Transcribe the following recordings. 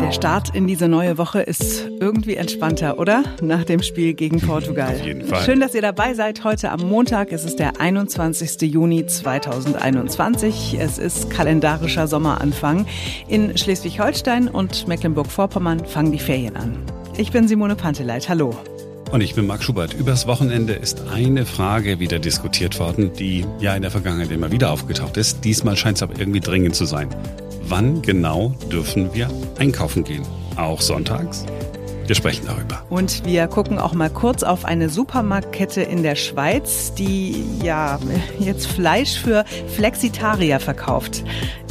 Der Start in diese neue Woche ist irgendwie entspannter, oder? Nach dem Spiel gegen Portugal. Auf jeden Fall. Schön, dass ihr dabei seid heute am Montag. Es ist der 21. Juni 2021. Es ist kalendarischer Sommeranfang. In Schleswig-Holstein und Mecklenburg-Vorpommern fangen die Ferien an. Ich bin Simone Panteleit. Hallo. Und ich bin Marc Schubert. Übers Wochenende ist eine Frage wieder diskutiert worden, die ja in der Vergangenheit immer wieder aufgetaucht ist. Diesmal scheint es aber irgendwie dringend zu sein. Wann genau dürfen wir einkaufen gehen? Auch sonntags? Wir sprechen darüber. Und wir gucken auch mal kurz auf eine Supermarktkette in der Schweiz, die ja jetzt Fleisch für Flexitarier verkauft.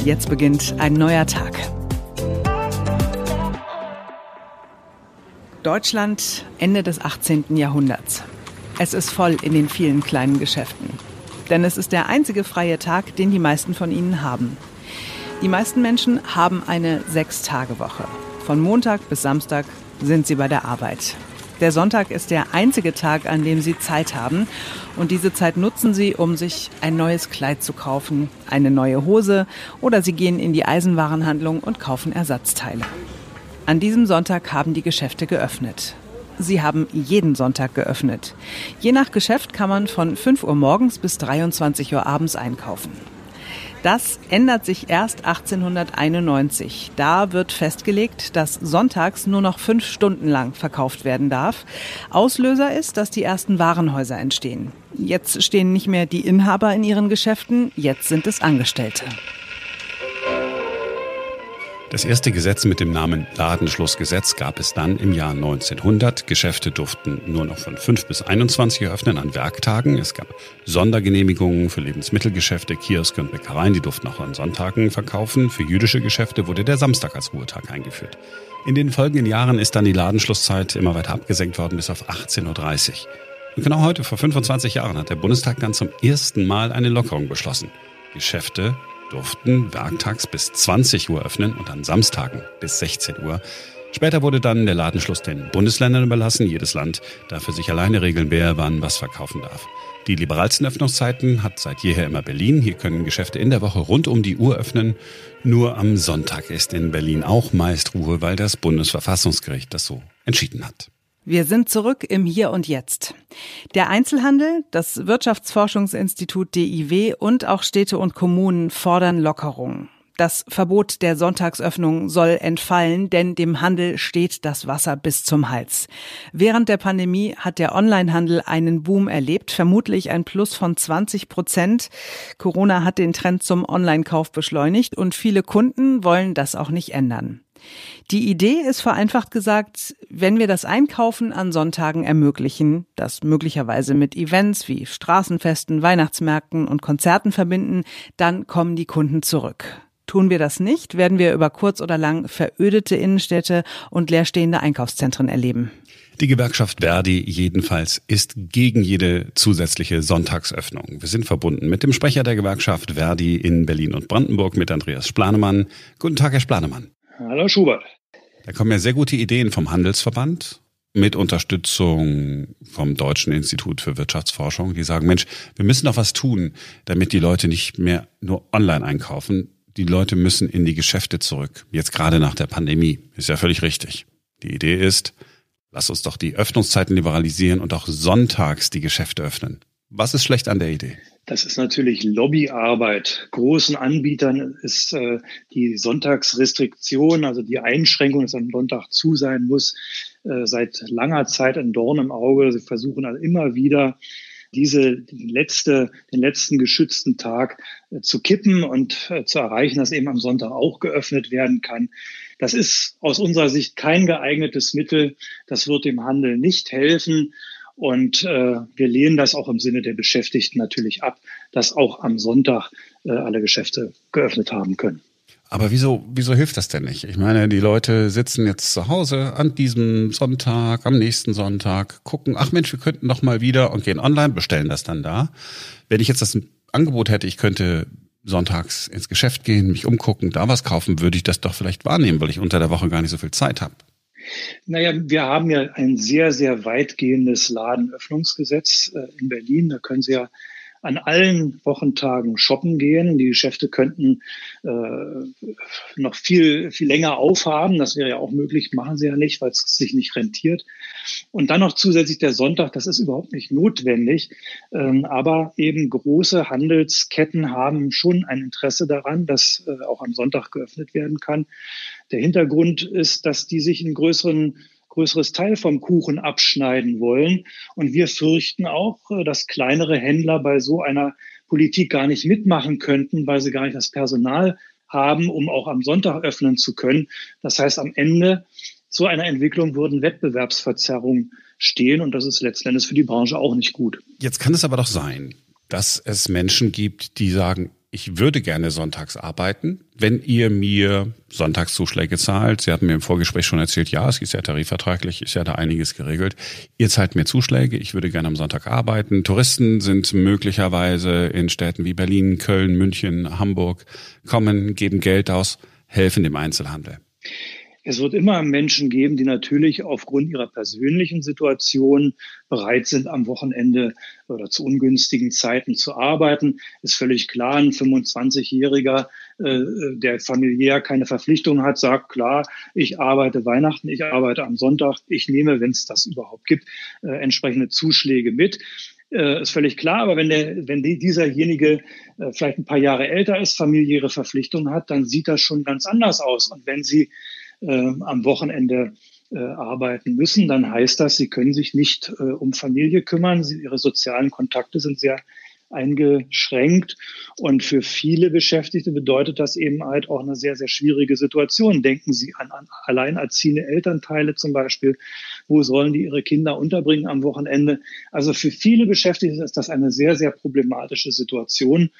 Jetzt beginnt ein neuer Tag. Deutschland Ende des 18. Jahrhunderts. Es ist voll in den vielen kleinen Geschäften. Denn es ist der einzige freie Tag, den die meisten von ihnen haben. Die meisten Menschen haben eine Sechs-Tage-Woche. Von Montag bis Samstag sind sie bei der Arbeit. Der Sonntag ist der einzige Tag, an dem sie Zeit haben. Und diese Zeit nutzen sie, um sich ein neues Kleid zu kaufen, eine neue Hose oder sie gehen in die Eisenwarenhandlung und kaufen Ersatzteile. An diesem Sonntag haben die Geschäfte geöffnet. Sie haben jeden Sonntag geöffnet. Je nach Geschäft kann man von 5 Uhr morgens bis 23 Uhr abends einkaufen. Das ändert sich erst 1891. Da wird festgelegt, dass sonntags nur noch fünf Stunden lang verkauft werden darf. Auslöser ist, dass die ersten Warenhäuser entstehen. Jetzt stehen nicht mehr die Inhaber in ihren Geschäften, jetzt sind es Angestellte. Das erste Gesetz mit dem Namen Ladenschlussgesetz gab es dann im Jahr 1900. Geschäfte durften nur noch von 5 bis 21 Uhr öffnen an Werktagen. Es gab Sondergenehmigungen für Lebensmittelgeschäfte, Kioske und Bäckereien, die durften auch an Sonntagen verkaufen. Für jüdische Geschäfte wurde der Samstag als Ruhetag eingeführt. In den folgenden Jahren ist dann die Ladenschlusszeit immer weiter abgesenkt worden bis auf 18.30 Uhr. Und genau heute, vor 25 Jahren, hat der Bundestag dann zum ersten Mal eine Lockerung beschlossen. Geschäfte durften werktags bis 20 Uhr öffnen und an Samstagen bis 16 Uhr. Später wurde dann der Ladenschluss den Bundesländern überlassen. Jedes Land darf für sich alleine regeln, wer wann was verkaufen darf. Die liberalsten Öffnungszeiten hat seit jeher immer Berlin. Hier können Geschäfte in der Woche rund um die Uhr öffnen. Nur am Sonntag ist in Berlin auch meist Ruhe, weil das Bundesverfassungsgericht das so entschieden hat. Wir sind zurück im Hier und Jetzt. Der Einzelhandel, das Wirtschaftsforschungsinstitut DIW und auch Städte und Kommunen fordern Lockerungen. Das Verbot der Sonntagsöffnung soll entfallen, denn dem Handel steht das Wasser bis zum Hals. Während der Pandemie hat der Onlinehandel einen Boom erlebt, vermutlich ein Plus von 20 Prozent. Corona hat den Trend zum Online-Kauf beschleunigt und viele Kunden wollen das auch nicht ändern. Die Idee ist vereinfacht gesagt, wenn wir das Einkaufen an Sonntagen ermöglichen, das möglicherweise mit Events wie Straßenfesten, Weihnachtsmärkten und Konzerten verbinden, dann kommen die Kunden zurück. Tun wir das nicht, werden wir über kurz oder lang verödete Innenstädte und leerstehende Einkaufszentren erleben. Die Gewerkschaft Verdi jedenfalls ist gegen jede zusätzliche Sonntagsöffnung. Wir sind verbunden mit dem Sprecher der Gewerkschaft Verdi in Berlin und Brandenburg, mit Andreas Splanemann. Guten Tag, Herr Splanemann. Hallo Schubert. Da kommen ja sehr gute Ideen vom Handelsverband mit Unterstützung vom Deutschen Institut für Wirtschaftsforschung, die sagen, Mensch, wir müssen doch was tun, damit die Leute nicht mehr nur online einkaufen. Die Leute müssen in die Geschäfte zurück. Jetzt gerade nach der Pandemie. Ist ja völlig richtig. Die Idee ist, lass uns doch die Öffnungszeiten liberalisieren und auch sonntags die Geschäfte öffnen. Was ist schlecht an der Idee? Das ist natürlich Lobbyarbeit. Großen Anbietern ist äh, die Sonntagsrestriktion, also die Einschränkung, dass am Sonntag zu sein muss, äh, seit langer Zeit ein Dorn im Auge. Sie versuchen also immer wieder, diese die letzte, den letzten geschützten Tag äh, zu kippen und äh, zu erreichen, dass eben am Sonntag auch geöffnet werden kann. Das ist aus unserer Sicht kein geeignetes Mittel. Das wird dem Handel nicht helfen. Und äh, wir lehnen das auch im Sinne der Beschäftigten natürlich ab, dass auch am Sonntag äh, alle Geschäfte geöffnet haben können. Aber wieso, wieso hilft das denn nicht? Ich meine, die Leute sitzen jetzt zu Hause an diesem Sonntag, am nächsten Sonntag, gucken, ach Mensch, wir könnten doch mal wieder und gehen online, bestellen das dann da. Wenn ich jetzt das Angebot hätte, ich könnte sonntags ins Geschäft gehen, mich umgucken, da was kaufen, würde ich das doch vielleicht wahrnehmen, weil ich unter der Woche gar nicht so viel Zeit habe. Naja, wir haben ja ein sehr, sehr weitgehendes Ladenöffnungsgesetz äh, in Berlin. Da können Sie ja an allen Wochentagen shoppen gehen. Die Geschäfte könnten äh, noch viel, viel länger aufhaben. Das wäre ja auch möglich, machen sie ja nicht, weil es sich nicht rentiert. Und dann noch zusätzlich der Sonntag, das ist überhaupt nicht notwendig. Ähm, aber eben große Handelsketten haben schon ein Interesse daran, dass äh, auch am Sonntag geöffnet werden kann. Der Hintergrund ist, dass die sich in größeren größeres Teil vom Kuchen abschneiden wollen. Und wir fürchten auch, äh, dass kleinere Händler bei so einer Politik gar nicht mitmachen könnten, weil sie gar nicht das Personal haben, um auch am Sonntag öffnen zu können. Das heißt, am Ende zu einer Entwicklung würden Wettbewerbsverzerrungen stehen und das ist letztendlich für die Branche auch nicht gut. Jetzt kann es aber doch sein, dass es Menschen gibt, die sagen, ich würde gerne sonntags arbeiten, wenn ihr mir Sonntagszuschläge zahlt. Sie hatten mir im Vorgespräch schon erzählt, ja, es ist ja tarifvertraglich, ist ja da einiges geregelt. Ihr zahlt mir Zuschläge, ich würde gerne am Sonntag arbeiten. Touristen sind möglicherweise in Städten wie Berlin, Köln, München, Hamburg, kommen, geben Geld aus, helfen dem Einzelhandel. Es wird immer Menschen geben, die natürlich aufgrund ihrer persönlichen Situation bereit sind, am Wochenende oder zu ungünstigen Zeiten zu arbeiten. Ist völlig klar, ein 25-Jähriger, äh, der familiär keine Verpflichtung hat, sagt, klar, ich arbeite Weihnachten, ich arbeite am Sonntag, ich nehme, wenn es das überhaupt gibt, äh, entsprechende Zuschläge mit äh, ist völlig klar. Aber wenn der, wenn die, dieserjenige äh, vielleicht ein paar Jahre älter ist, familiäre Verpflichtungen hat, dann sieht das schon ganz anders aus. Und wenn sie am Wochenende äh, arbeiten müssen, dann heißt das, sie können sich nicht äh, um Familie kümmern. Sie, ihre sozialen Kontakte sind sehr eingeschränkt. Und für viele Beschäftigte bedeutet das eben halt auch eine sehr, sehr schwierige Situation. Denken Sie an, an alleinerziehende Elternteile zum Beispiel. Wo sollen die ihre Kinder unterbringen am Wochenende? Also für viele Beschäftigte ist das eine sehr, sehr problematische Situation.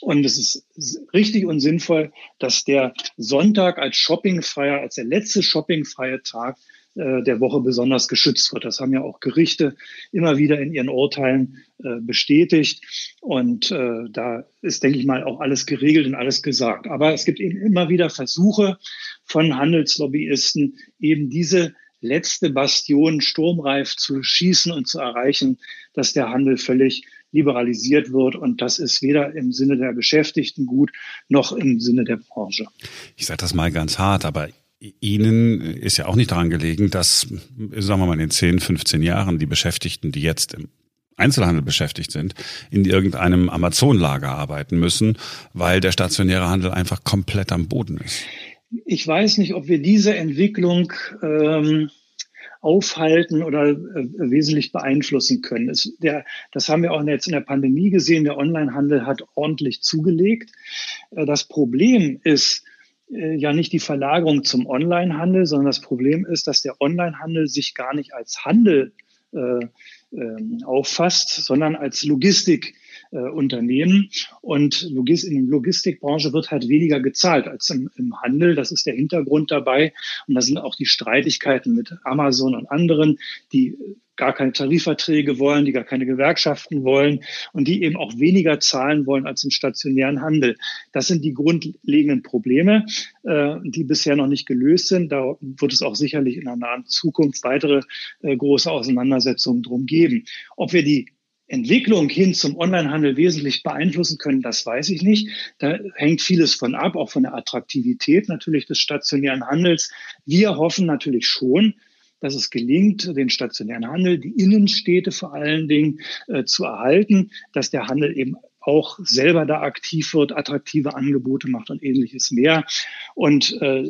Und es ist richtig und sinnvoll, dass der Sonntag als shoppingfreier, als der letzte shoppingfreie Tag der Woche besonders geschützt wird. Das haben ja auch Gerichte immer wieder in ihren Urteilen äh, bestätigt. Und äh, da ist, denke ich mal, auch alles geregelt und alles gesagt. Aber es gibt eben immer wieder Versuche von Handelslobbyisten, eben diese letzte Bastion sturmreif zu schießen und zu erreichen, dass der Handel völlig liberalisiert wird. Und das ist weder im Sinne der Beschäftigten gut, noch im Sinne der Branche. Ich sage das mal ganz hart, aber Ihnen ist ja auch nicht daran gelegen, dass, sagen wir mal, in den 10, 15 Jahren die Beschäftigten, die jetzt im Einzelhandel beschäftigt sind, in irgendeinem Amazon-Lager arbeiten müssen, weil der stationäre Handel einfach komplett am Boden ist. Ich weiß nicht, ob wir diese Entwicklung ähm, aufhalten oder äh, wesentlich beeinflussen können. Es, der, das haben wir auch jetzt in der Pandemie gesehen. Der Onlinehandel hat ordentlich zugelegt. Äh, das Problem ist, ja nicht die Verlagerung zum Onlinehandel, sondern das Problem ist, dass der Onlinehandel sich gar nicht als Handel äh, äh, auffasst, sondern als Logistik äh, Unternehmen. Und Logis in der Logistikbranche wird halt weniger gezahlt als im, im Handel. Das ist der Hintergrund dabei. Und da sind auch die Streitigkeiten mit Amazon und anderen, die gar keine Tarifverträge wollen, die gar keine Gewerkschaften wollen und die eben auch weniger zahlen wollen als im stationären Handel. Das sind die grundlegenden Probleme, äh, die bisher noch nicht gelöst sind. Da wird es auch sicherlich in der nahen Zukunft weitere äh, große Auseinandersetzungen drum geben. Ob wir die Entwicklung hin zum Onlinehandel wesentlich beeinflussen können, das weiß ich nicht. Da hängt vieles von ab, auch von der Attraktivität natürlich des stationären Handels. Wir hoffen natürlich schon, dass es gelingt, den stationären Handel, die Innenstädte vor allen Dingen äh, zu erhalten, dass der Handel eben auch selber da aktiv wird, attraktive Angebote macht und ähnliches mehr. Und äh,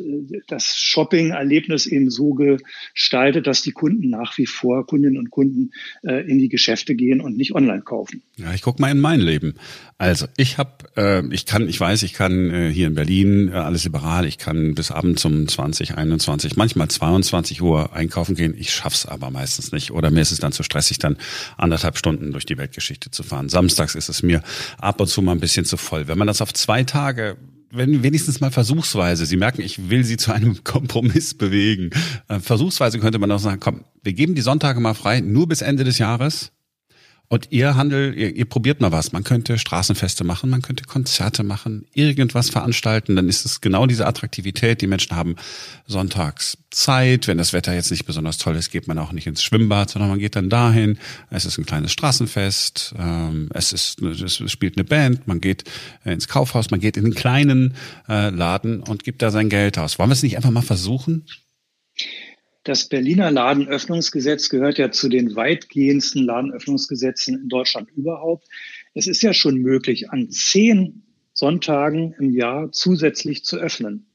das Shopping-Erlebnis eben so gestaltet, dass die Kunden nach wie vor, Kundinnen und Kunden, äh, in die Geschäfte gehen und nicht online kaufen. Ja, ich guck mal in mein Leben. Also ich habe, äh, ich kann, ich weiß, ich kann äh, hier in Berlin äh, alles liberal, ich kann bis abends um 20, 21, manchmal 22 Uhr einkaufen gehen. Ich schaff's aber meistens nicht. Oder mir ist es dann zu stressig, dann anderthalb Stunden durch die Weltgeschichte zu fahren. Samstags ist es mir ab und zu mal ein bisschen zu voll. Wenn man das auf zwei Tage wenn wenigstens mal versuchsweise, Sie merken, ich will Sie zu einem Kompromiss bewegen. Äh, versuchsweise könnte man auch sagen, komm, wir geben die Sonntage mal frei, nur bis Ende des Jahres. Und ihr Handel, ihr, ihr probiert mal was. Man könnte Straßenfeste machen, man könnte Konzerte machen, irgendwas veranstalten. Dann ist es genau diese Attraktivität. Die Menschen haben sonntags Zeit. Wenn das Wetter jetzt nicht besonders toll ist, geht man auch nicht ins Schwimmbad, sondern man geht dann dahin. Es ist ein kleines Straßenfest. Ähm, es ist, es spielt eine Band. Man geht ins Kaufhaus. Man geht in den kleinen äh, Laden und gibt da sein Geld aus. Wollen wir es nicht einfach mal versuchen? Das Berliner Ladenöffnungsgesetz gehört ja zu den weitgehendsten Ladenöffnungsgesetzen in Deutschland überhaupt. Es ist ja schon möglich, an zehn Sonntagen im Jahr zusätzlich zu öffnen.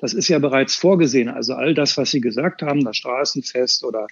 Das ist ja bereits vorgesehen. Also all das, was Sie gesagt haben, das Straßenfest oder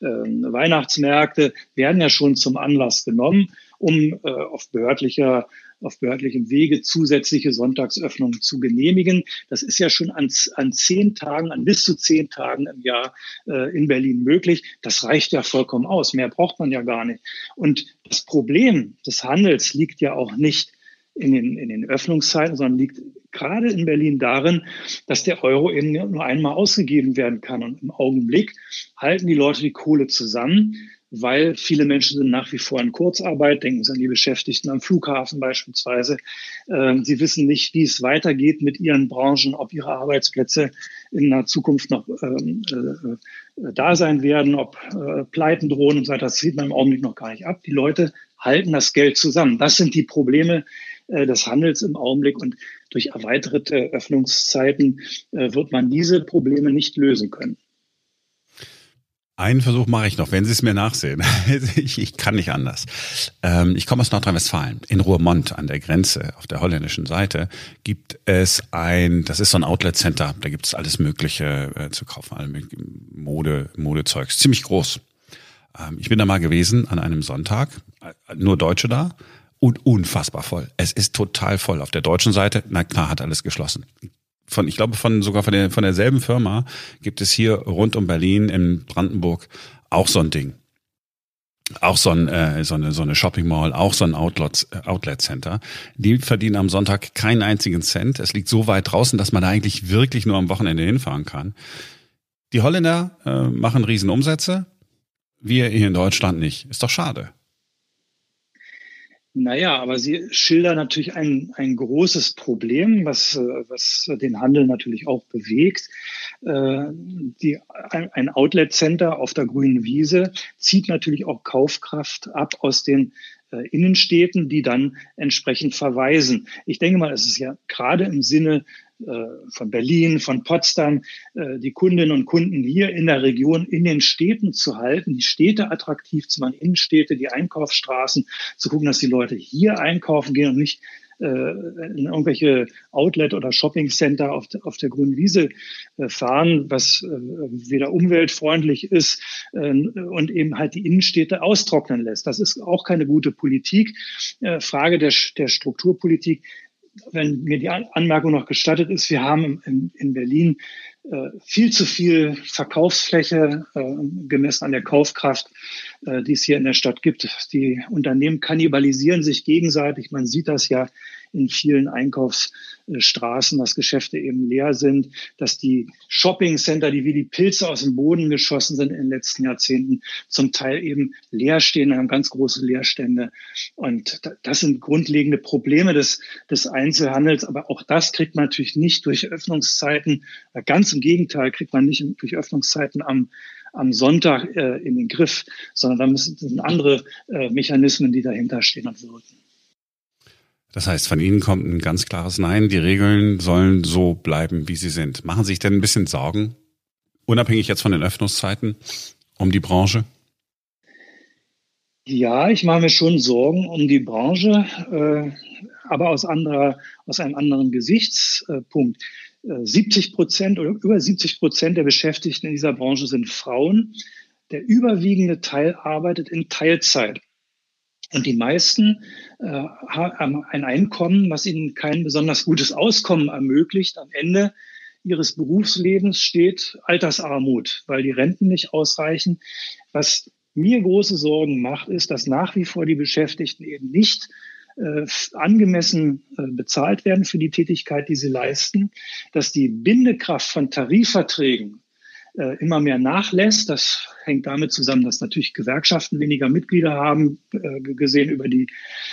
äh, Weihnachtsmärkte, werden ja schon zum Anlass genommen, um äh, auf behördlicher auf behördlichem Wege zusätzliche Sonntagsöffnungen zu genehmigen. Das ist ja schon an, an zehn Tagen, an bis zu zehn Tagen im Jahr äh, in Berlin möglich. Das reicht ja vollkommen aus. Mehr braucht man ja gar nicht. Und das Problem des Handels liegt ja auch nicht in den, in den Öffnungszeiten, sondern liegt gerade in Berlin darin, dass der Euro eben nur einmal ausgegeben werden kann. Und im Augenblick halten die Leute die Kohle zusammen weil viele Menschen sind nach wie vor in Kurzarbeit. Denken Sie an die Beschäftigten am Flughafen beispielsweise. Ähm, sie wissen nicht, wie es weitergeht mit ihren Branchen, ob ihre Arbeitsplätze in der Zukunft noch ähm, äh, da sein werden, ob äh, Pleiten drohen und so weiter. Das sieht man im Augenblick noch gar nicht ab. Die Leute halten das Geld zusammen. Das sind die Probleme äh, des Handels im Augenblick. Und durch erweiterte Öffnungszeiten wird man diese Probleme nicht lösen können. Einen Versuch mache ich noch, wenn Sie es mir nachsehen. ich, ich kann nicht anders. Ähm, ich komme aus Nordrhein-Westfalen. In Ruhrmond an der Grenze auf der holländischen Seite gibt es ein, das ist so ein Outlet-Center. Da gibt es alles Mögliche äh, zu kaufen, alle Mode, Modezeugs. Ziemlich groß. Ähm, ich bin da mal gewesen an einem Sonntag. Äh, nur Deutsche da und unfassbar voll. Es ist total voll. Auf der deutschen Seite, na klar, hat alles geschlossen von, ich glaube, von sogar von, der, von derselben Firma gibt es hier rund um Berlin in Brandenburg auch so ein Ding. Auch so, ein, äh, so, eine, so eine Shopping Mall, auch so ein Outlet, Outlet Center. Die verdienen am Sonntag keinen einzigen Cent. Es liegt so weit draußen, dass man da eigentlich wirklich nur am Wochenende hinfahren kann. Die Holländer äh, machen Riesenumsätze. Wir hier in Deutschland nicht. Ist doch schade. Naja, aber Sie schildern natürlich ein, ein großes Problem, was, äh, was den Handel natürlich auch bewegt. Äh, die, ein Outlet-Center auf der grünen Wiese zieht natürlich auch Kaufkraft ab aus den äh, Innenstädten, die dann entsprechend verweisen. Ich denke mal, es ist ja gerade im Sinne von Berlin, von Potsdam, äh, die Kundinnen und Kunden hier in der Region in den Städten zu halten, die Städte attraktiv zu machen, Innenstädte, die Einkaufsstraßen, zu gucken, dass die Leute hier einkaufen gehen und nicht äh, in irgendwelche Outlet- oder Shoppingcenter auf, auf der grünen Wiese fahren, was weder umweltfreundlich ist und eben halt die Innenstädte austrocknen lässt. Das ist auch keine gute Politik. Frage der, der Strukturpolitik wenn mir die Anmerkung noch gestattet ist, wir haben in, in Berlin äh, viel zu viel Verkaufsfläche äh, gemessen an der Kaufkraft, äh, die es hier in der Stadt gibt. Die Unternehmen kannibalisieren sich gegenseitig. Man sieht das ja in vielen Einkaufsstraßen, dass Geschäfte eben leer sind, dass die Shoppingcenter, die wie die Pilze aus dem Boden geschossen sind in den letzten Jahrzehnten, zum Teil eben leer stehen, haben ganz große Leerstände. Und das sind grundlegende Probleme des, des Einzelhandels. Aber auch das kriegt man natürlich nicht durch Öffnungszeiten. Ganz im Gegenteil kriegt man nicht durch Öffnungszeiten am am Sonntag äh, in den Griff, sondern da müssen andere äh, Mechanismen, die dahinter stehen und wirken. Das heißt, von Ihnen kommt ein ganz klares Nein. Die Regeln sollen so bleiben, wie sie sind. Machen Sie sich denn ein bisschen Sorgen, unabhängig jetzt von den Öffnungszeiten, um die Branche? Ja, ich mache mir schon Sorgen um die Branche, äh, aber aus, anderer, aus einem anderen Gesichtspunkt. 70 äh, Prozent oder über 70 Prozent der Beschäftigten in dieser Branche sind Frauen. Der überwiegende Teil arbeitet in Teilzeit. Und die meisten äh, haben ein Einkommen, was ihnen kein besonders gutes Auskommen ermöglicht. Am Ende ihres Berufslebens steht Altersarmut, weil die Renten nicht ausreichen. Was mir große Sorgen macht, ist, dass nach wie vor die Beschäftigten eben nicht äh, angemessen äh, bezahlt werden für die Tätigkeit, die sie leisten, dass die Bindekraft von Tarifverträgen äh, immer mehr nachlässt. Das hängt damit zusammen, dass natürlich Gewerkschaften weniger Mitglieder haben, äh, gesehen über die,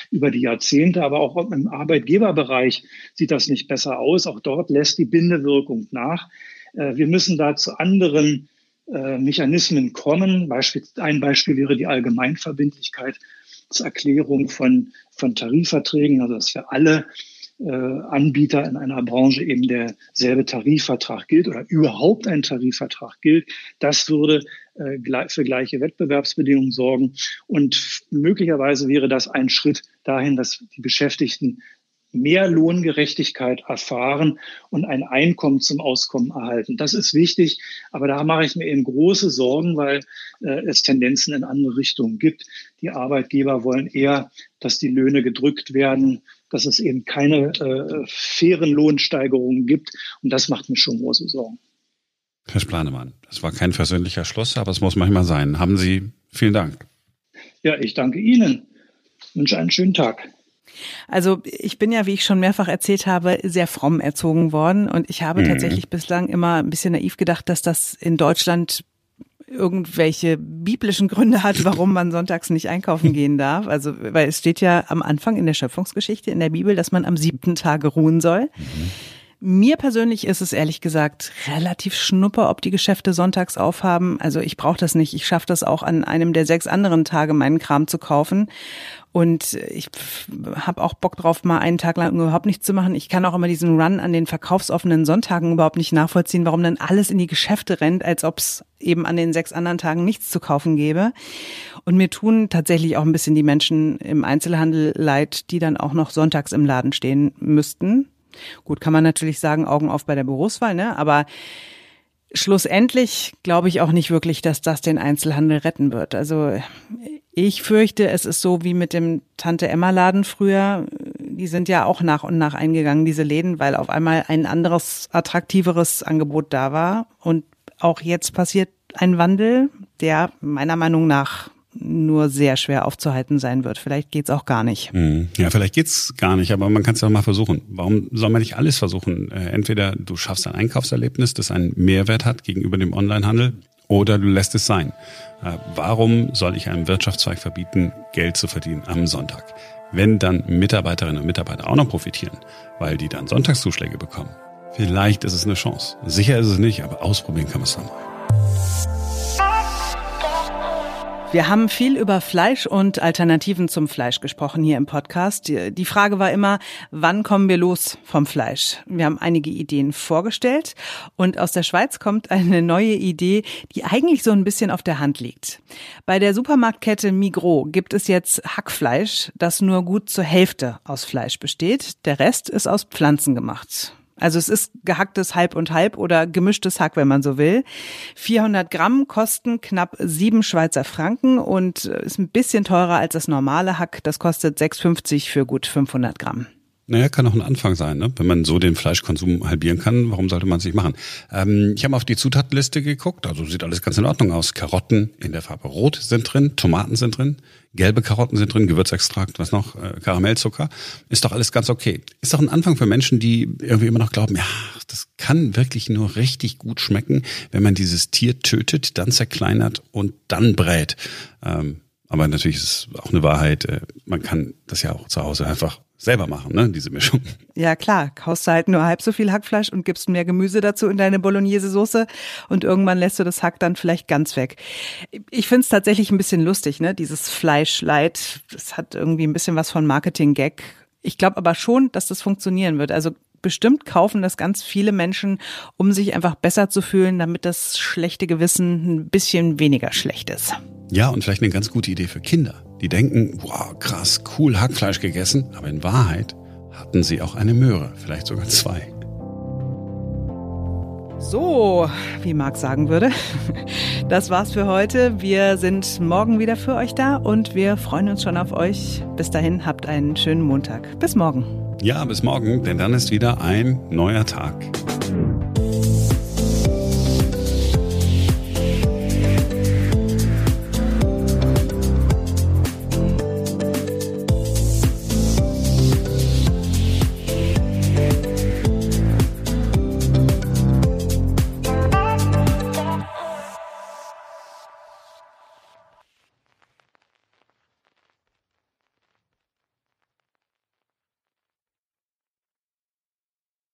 über die Jahrzehnte. Aber auch im Arbeitgeberbereich sieht das nicht besser aus. Auch dort lässt die Bindewirkung nach. Äh, wir müssen da zu anderen Mechanismen kommen. Beispiel, ein Beispiel wäre die Allgemeinverbindlichkeitserklärung von, von Tarifverträgen, also dass für alle Anbieter in einer Branche eben derselbe Tarifvertrag gilt oder überhaupt ein Tarifvertrag gilt. Das würde äh, für gleiche Wettbewerbsbedingungen sorgen. Und möglicherweise wäre das ein Schritt dahin, dass die Beschäftigten mehr Lohngerechtigkeit erfahren und ein Einkommen zum Auskommen erhalten. Das ist wichtig, aber da mache ich mir eben große Sorgen, weil äh, es Tendenzen in andere Richtungen gibt. Die Arbeitgeber wollen eher, dass die Löhne gedrückt werden, dass es eben keine äh, fairen Lohnsteigerungen gibt und das macht mir schon große Sorgen. Herr Splanemann, das war kein versöhnlicher Schluss, aber es muss manchmal sein. Haben Sie vielen Dank. Ja, ich danke Ihnen. Ich wünsche einen schönen Tag. Also ich bin ja, wie ich schon mehrfach erzählt habe, sehr fromm erzogen worden und ich habe mhm. tatsächlich bislang immer ein bisschen naiv gedacht, dass das in Deutschland irgendwelche biblischen Gründe hat, warum man sonntags nicht einkaufen gehen darf. Also, weil es steht ja am Anfang in der Schöpfungsgeschichte in der Bibel, dass man am siebten Tage ruhen soll. Mhm. Mir persönlich ist es ehrlich gesagt relativ schnuppe, ob die Geschäfte sonntags aufhaben. Also ich brauche das nicht. Ich schaffe das auch an einem der sechs anderen Tage, meinen Kram zu kaufen. Und ich habe auch Bock drauf, mal einen Tag lang überhaupt nichts zu machen. Ich kann auch immer diesen Run an den verkaufsoffenen Sonntagen überhaupt nicht nachvollziehen, warum dann alles in die Geschäfte rennt, als ob es eben an den sechs anderen Tagen nichts zu kaufen gäbe. Und mir tun tatsächlich auch ein bisschen die Menschen im Einzelhandel leid, die dann auch noch sonntags im Laden stehen müssten. Gut, kann man natürlich sagen, Augen auf bei der Berufswahl, ne? Aber schlussendlich glaube ich auch nicht wirklich, dass das den Einzelhandel retten wird. Also ich fürchte, es ist so wie mit dem Tante Emma Laden früher. Die sind ja auch nach und nach eingegangen, diese Läden, weil auf einmal ein anderes, attraktiveres Angebot da war. Und auch jetzt passiert ein Wandel, der meiner Meinung nach nur sehr schwer aufzuhalten sein wird. Vielleicht geht's auch gar nicht. Mhm. Ja, vielleicht geht's gar nicht, aber man kann es ja mal versuchen. Warum soll man nicht alles versuchen? Äh, entweder du schaffst ein Einkaufserlebnis, das einen Mehrwert hat gegenüber dem Onlinehandel, oder du lässt es sein. Äh, warum soll ich einem Wirtschaftszweig verbieten, Geld zu verdienen am Sonntag? Wenn dann Mitarbeiterinnen und Mitarbeiter auch noch profitieren, weil die dann Sonntagszuschläge bekommen. Vielleicht ist es eine Chance. Sicher ist es nicht, aber ausprobieren kann man es dann mal. Wir haben viel über Fleisch und Alternativen zum Fleisch gesprochen hier im Podcast. Die Frage war immer, wann kommen wir los vom Fleisch? Wir haben einige Ideen vorgestellt und aus der Schweiz kommt eine neue Idee, die eigentlich so ein bisschen auf der Hand liegt. Bei der Supermarktkette Migros gibt es jetzt Hackfleisch, das nur gut zur Hälfte aus Fleisch besteht. Der Rest ist aus Pflanzen gemacht. Also es ist gehacktes Halb und Halb oder gemischtes Hack, wenn man so will. 400 Gramm kosten knapp sieben Schweizer Franken und ist ein bisschen teurer als das normale Hack. Das kostet 6,50 für gut 500 Gramm. Naja, kann auch ein Anfang sein, ne? Wenn man so den Fleischkonsum halbieren kann, warum sollte man es nicht machen? Ähm, ich habe auf die Zutatenliste geguckt, also sieht alles ganz in Ordnung aus. Karotten in der Farbe Rot sind drin, Tomaten sind drin, gelbe Karotten sind drin, Gewürzextrakt, was noch, äh, Karamellzucker. Ist doch alles ganz okay. Ist doch ein Anfang für Menschen, die irgendwie immer noch glauben, ja, das kann wirklich nur richtig gut schmecken, wenn man dieses Tier tötet, dann zerkleinert und dann brät. Ähm, aber natürlich ist es auch eine Wahrheit, äh, man kann das ja auch zu Hause einfach selber machen, ne, diese Mischung. Ja, klar. Kaufst du halt nur halb so viel Hackfleisch und gibst mehr Gemüse dazu in deine Bolognese-Soße und irgendwann lässt du das Hack dann vielleicht ganz weg. Ich find's tatsächlich ein bisschen lustig, ne, dieses Fleischleid. Das hat irgendwie ein bisschen was von Marketing-Gag. Ich glaube aber schon, dass das funktionieren wird. Also bestimmt kaufen das ganz viele Menschen, um sich einfach besser zu fühlen, damit das schlechte Gewissen ein bisschen weniger schlecht ist. Ja, und vielleicht eine ganz gute Idee für Kinder. Die denken, wow, krass, cool Hackfleisch gegessen, aber in Wahrheit hatten sie auch eine Möhre, vielleicht sogar zwei. So, wie Marc sagen würde. Das war's für heute. Wir sind morgen wieder für euch da und wir freuen uns schon auf euch. Bis dahin habt einen schönen Montag. Bis morgen. Ja, bis morgen, denn dann ist wieder ein neuer Tag.